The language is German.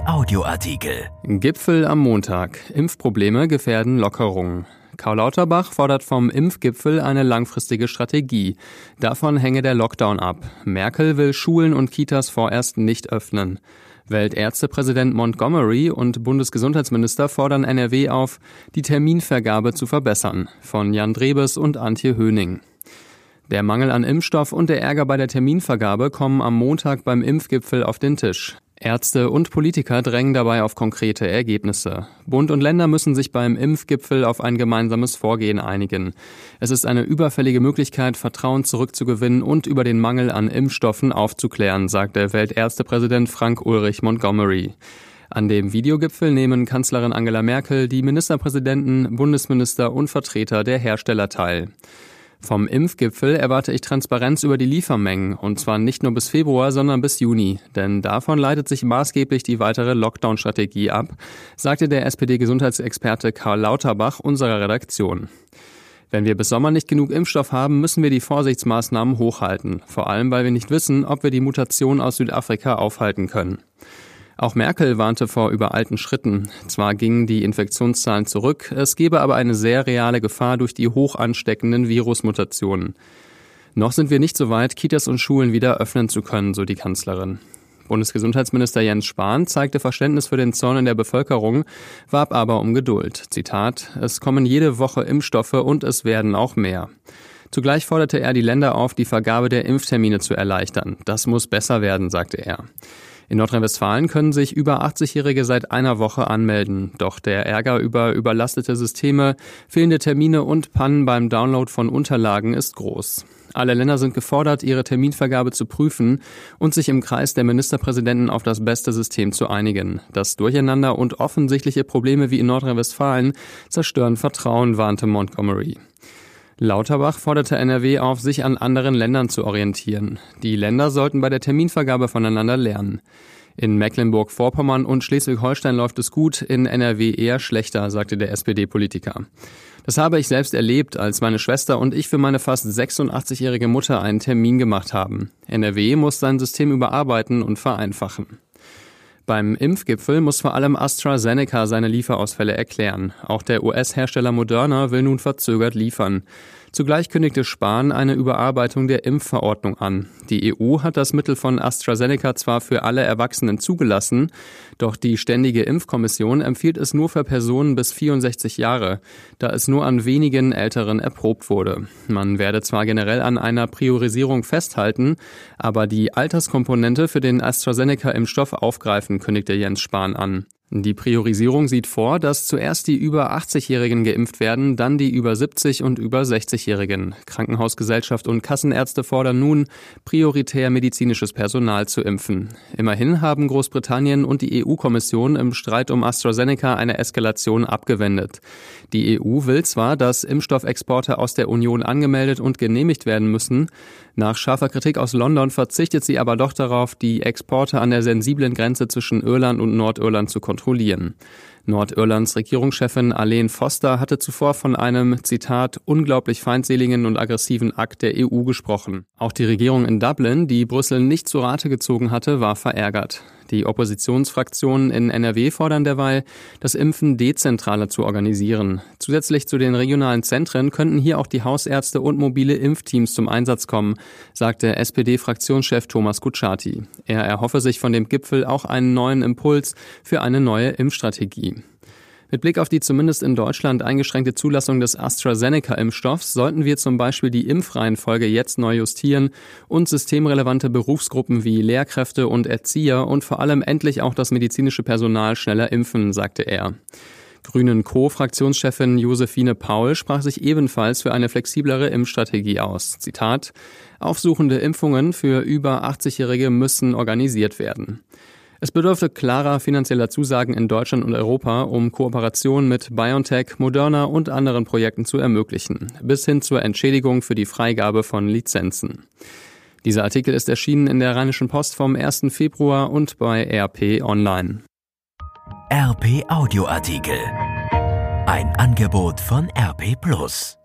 Audioartikel. Gipfel am Montag. Impfprobleme gefährden Lockerungen. Karl Lauterbach fordert vom Impfgipfel eine langfristige Strategie. Davon hänge der Lockdown ab. Merkel will Schulen und Kitas vorerst nicht öffnen. Weltärztepräsident Montgomery und Bundesgesundheitsminister fordern NRW auf, die Terminvergabe zu verbessern. Von Jan Drebes und Antje Höning. Der Mangel an Impfstoff und der Ärger bei der Terminvergabe kommen am Montag beim Impfgipfel auf den Tisch. Ärzte und Politiker drängen dabei auf konkrete Ergebnisse. Bund und Länder müssen sich beim Impfgipfel auf ein gemeinsames Vorgehen einigen. Es ist eine überfällige Möglichkeit, Vertrauen zurückzugewinnen und über den Mangel an Impfstoffen aufzuklären, sagte Weltärztepräsident Frank Ulrich Montgomery. An dem Videogipfel nehmen Kanzlerin Angela Merkel, die Ministerpräsidenten, Bundesminister und Vertreter der Hersteller teil. Vom Impfgipfel erwarte ich Transparenz über die Liefermengen, und zwar nicht nur bis Februar, sondern bis Juni, denn davon leitet sich maßgeblich die weitere Lockdown-Strategie ab, sagte der SPD-Gesundheitsexperte Karl Lauterbach unserer Redaktion. Wenn wir bis Sommer nicht genug Impfstoff haben, müssen wir die Vorsichtsmaßnahmen hochhalten, vor allem weil wir nicht wissen, ob wir die Mutation aus Südafrika aufhalten können. Auch Merkel warnte vor überalten Schritten. Zwar gingen die Infektionszahlen zurück, es gebe aber eine sehr reale Gefahr durch die hoch ansteckenden Virusmutationen. Noch sind wir nicht so weit, Kitas und Schulen wieder öffnen zu können, so die Kanzlerin. Bundesgesundheitsminister Jens Spahn zeigte Verständnis für den Zorn in der Bevölkerung, warb aber um Geduld. Zitat, es kommen jede Woche Impfstoffe und es werden auch mehr. Zugleich forderte er die Länder auf, die Vergabe der Impftermine zu erleichtern. Das muss besser werden, sagte er. In Nordrhein-Westfalen können sich über 80-Jährige seit einer Woche anmelden. Doch der Ärger über überlastete Systeme, fehlende Termine und Pannen beim Download von Unterlagen ist groß. Alle Länder sind gefordert, ihre Terminvergabe zu prüfen und sich im Kreis der Ministerpräsidenten auf das beste System zu einigen. Das Durcheinander und offensichtliche Probleme wie in Nordrhein-Westfalen zerstören Vertrauen, warnte Montgomery. Lauterbach forderte NRW auf, sich an anderen Ländern zu orientieren. Die Länder sollten bei der Terminvergabe voneinander lernen. In Mecklenburg-Vorpommern und Schleswig-Holstein läuft es gut, in NRW eher schlechter, sagte der SPD-Politiker. Das habe ich selbst erlebt, als meine Schwester und ich für meine fast 86-jährige Mutter einen Termin gemacht haben. NRW muss sein System überarbeiten und vereinfachen. Beim Impfgipfel muss vor allem AstraZeneca seine Lieferausfälle erklären. Auch der US-Hersteller Moderna will nun verzögert liefern. Zugleich kündigte Spahn eine Überarbeitung der Impfverordnung an. Die EU hat das Mittel von AstraZeneca zwar für alle Erwachsenen zugelassen, doch die Ständige Impfkommission empfiehlt es nur für Personen bis 64 Jahre, da es nur an wenigen Älteren erprobt wurde. Man werde zwar generell an einer Priorisierung festhalten, aber die Alterskomponente für den AstraZeneca-Impfstoff aufgreifen, kündigte Jens Spahn an. Die Priorisierung sieht vor, dass zuerst die über 80-Jährigen geimpft werden, dann die über 70 und über 60-Jährigen. Krankenhausgesellschaft und Kassenärzte fordern nun, prioritär medizinisches Personal zu impfen. Immerhin haben Großbritannien und die EU-Kommission im Streit um AstraZeneca eine Eskalation abgewendet. Die EU will zwar, dass Impfstoffexporte aus der Union angemeldet und genehmigt werden müssen, nach scharfer Kritik aus London verzichtet sie aber doch darauf, die Exporte an der sensiblen Grenze zwischen Irland und Nordirland zu kontrollieren kontrollieren. Nordirlands Regierungschefin Arlene Foster hatte zuvor von einem, Zitat, unglaublich feindseligen und aggressiven Akt der EU gesprochen. Auch die Regierung in Dublin, die Brüssel nicht zu Rate gezogen hatte, war verärgert. Die Oppositionsfraktionen in NRW fordern derweil, das Impfen dezentraler zu organisieren. Zusätzlich zu den regionalen Zentren könnten hier auch die Hausärzte und mobile Impfteams zum Einsatz kommen, sagte SPD-Fraktionschef Thomas Kutschaty. Er erhoffe sich von dem Gipfel auch einen neuen Impuls für eine neue Impfstrategie. Mit Blick auf die zumindest in Deutschland eingeschränkte Zulassung des AstraZeneca-Impfstoffs sollten wir zum Beispiel die Impfreihenfolge jetzt neu justieren und systemrelevante Berufsgruppen wie Lehrkräfte und Erzieher und vor allem endlich auch das medizinische Personal schneller impfen, sagte er. Grünen Co-Fraktionschefin Josephine Paul sprach sich ebenfalls für eine flexiblere Impfstrategie aus. Zitat Aufsuchende Impfungen für über 80-Jährige müssen organisiert werden. Es bedürfte klarer finanzieller Zusagen in Deutschland und Europa, um Kooperationen mit BioNTech, Moderna und anderen Projekten zu ermöglichen, bis hin zur Entschädigung für die Freigabe von Lizenzen. Dieser Artikel ist erschienen in der Rheinischen Post vom 1. Februar und bei RP Online. RP Audioartikel. Ein Angebot von RP Plus.